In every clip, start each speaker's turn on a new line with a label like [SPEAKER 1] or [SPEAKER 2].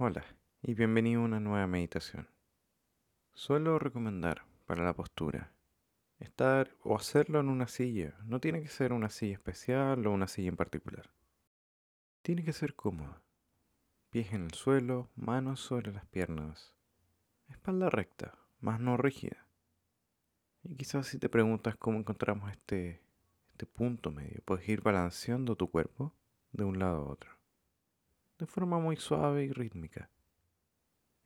[SPEAKER 1] Hola y bienvenido a una nueva meditación. Suelo recomendar para la postura estar o hacerlo en una silla. No tiene que ser una silla especial o una silla en particular. Tiene que ser cómoda. Pies en el suelo, manos sobre las piernas. Espalda recta, más no rígida. Y quizás si te preguntas cómo encontramos este, este punto medio, puedes ir balanceando tu cuerpo de un lado a otro de forma muy suave y rítmica.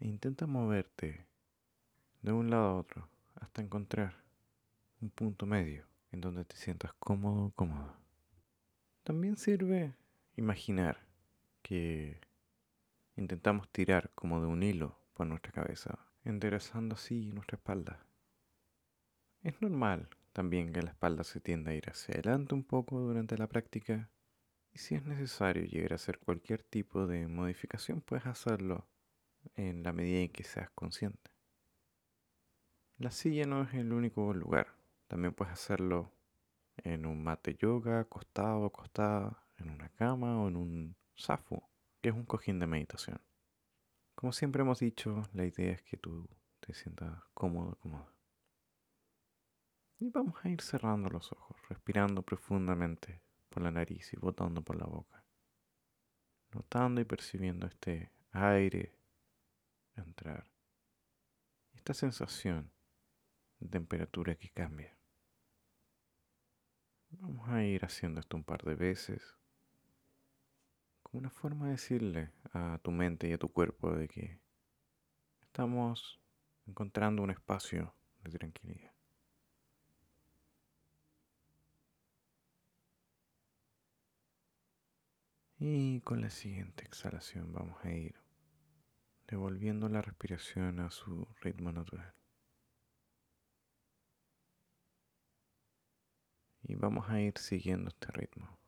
[SPEAKER 1] E intenta moverte de un lado a otro hasta encontrar un punto medio en donde te sientas cómodo o. También sirve imaginar que intentamos tirar como de un hilo por nuestra cabeza, enderezando así nuestra espalda. Es normal también que la espalda se tienda a ir hacia adelante un poco durante la práctica y si es necesario llegar a hacer cualquier tipo de modificación, puedes hacerlo en la medida en que seas consciente. La silla no es el único lugar. También puedes hacerlo en un mate yoga, acostado, acostada, en una cama o en un zafu, que es un cojín de meditación. Como siempre hemos dicho, la idea es que tú te sientas cómodo, cómodo. Y vamos a ir cerrando los ojos, respirando profundamente por la nariz y botando por la boca. Notando y percibiendo este aire entrar. Esta sensación de temperatura que cambia. Vamos a ir haciendo esto un par de veces. Como una forma de decirle a tu mente y a tu cuerpo de que estamos encontrando un espacio de tranquilidad. Y con la siguiente exhalación vamos a ir devolviendo la respiración a su ritmo natural. Y vamos a ir siguiendo este ritmo.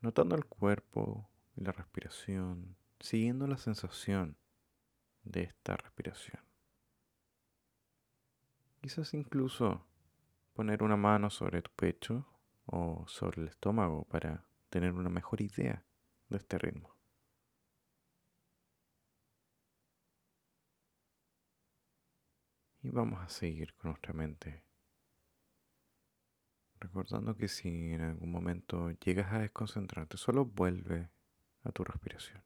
[SPEAKER 1] Notando el cuerpo y la respiración, siguiendo la sensación de esta respiración. Quizás incluso poner una mano sobre tu pecho o sobre el estómago para tener una mejor idea de este ritmo. Y vamos a seguir con nuestra mente. Recordando que si en algún momento llegas a desconcentrarte, solo vuelve a tu respiración.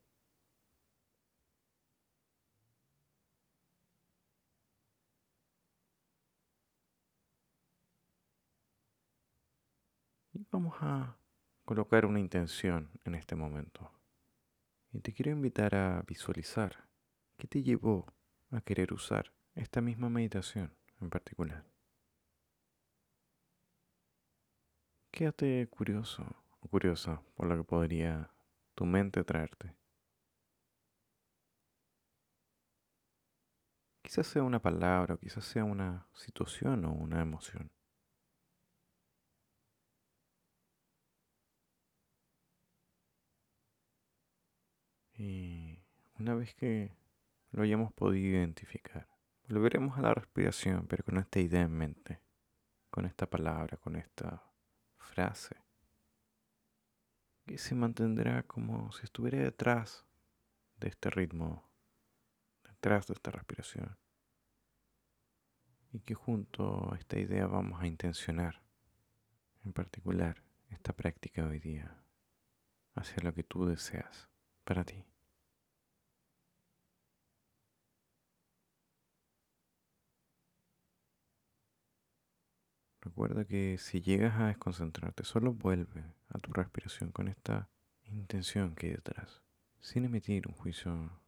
[SPEAKER 1] Y vamos a colocar una intención en este momento. Y te quiero invitar a visualizar qué te llevó a querer usar esta misma meditación en particular. Quédate curioso o curiosa por lo que podría tu mente traerte. Quizás sea una palabra, o quizás sea una situación o una emoción. Y una vez que lo hayamos podido identificar, volveremos a la respiración, pero con esta idea en mente, con esta palabra, con esta frase, que se mantendrá como si estuviera detrás de este ritmo, detrás de esta respiración. Y que junto a esta idea vamos a intencionar, en particular, esta práctica hoy día, hacia lo que tú deseas para ti. Recuerda que si llegas a desconcentrarte, solo vuelve a tu respiración con esta intención que hay detrás, sin emitir un juicio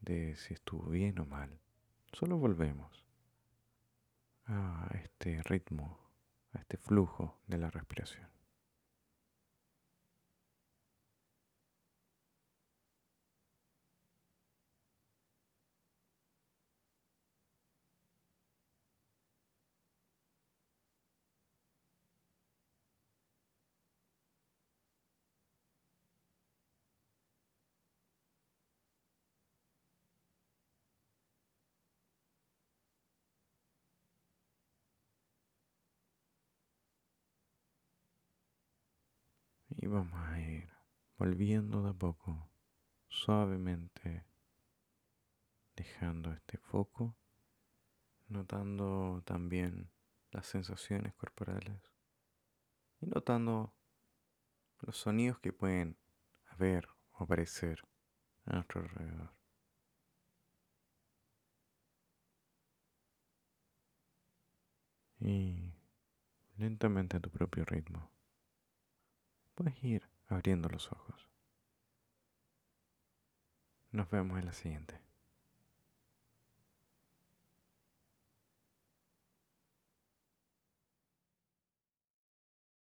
[SPEAKER 1] de si estuvo bien o mal. Solo volvemos a este ritmo, a este flujo de la respiración. Y vamos a ir volviendo de a poco suavemente dejando este foco, notando también las sensaciones corporales y notando los sonidos que pueden haber o aparecer a nuestro alrededor. Y lentamente a tu propio ritmo, puedes ir abriendo los ojos. Nos vemos en la siguiente.